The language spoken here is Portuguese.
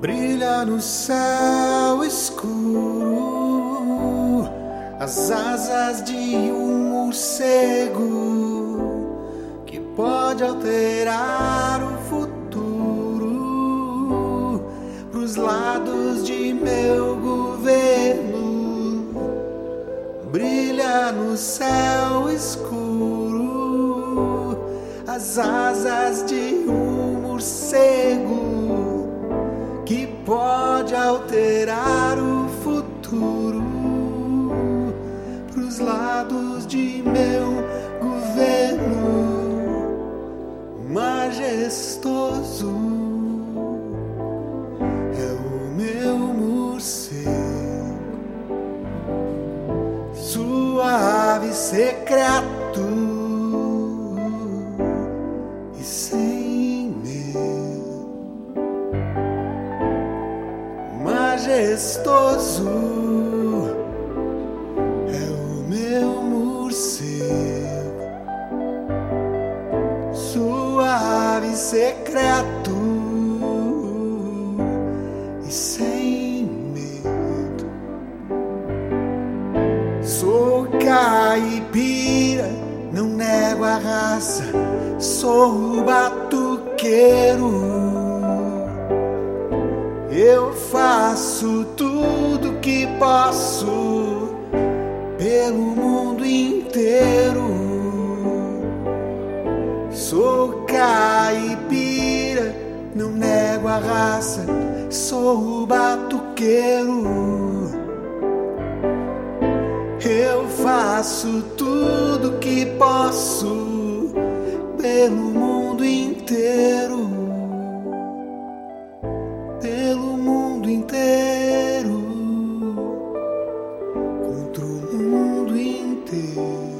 brilha no céu escuro as asas de um morcego que pode alterar o futuro. Pros lados de meu governo brilha no céu escuro as asas de um morcego alterar o futuro pros lados de meu governo majestoso. É o meu morcego, suave, secreto majestoso é o meu morcego, suave, secreto e sem medo. Sou caipira, não nego a raça, sou batuqueiro. Eu faço tudo que posso pelo mundo inteiro. Sou caipira, não nego a raça, sou batuqueiro. Eu faço tudo que posso pelo mundo contra o mundo inteiro.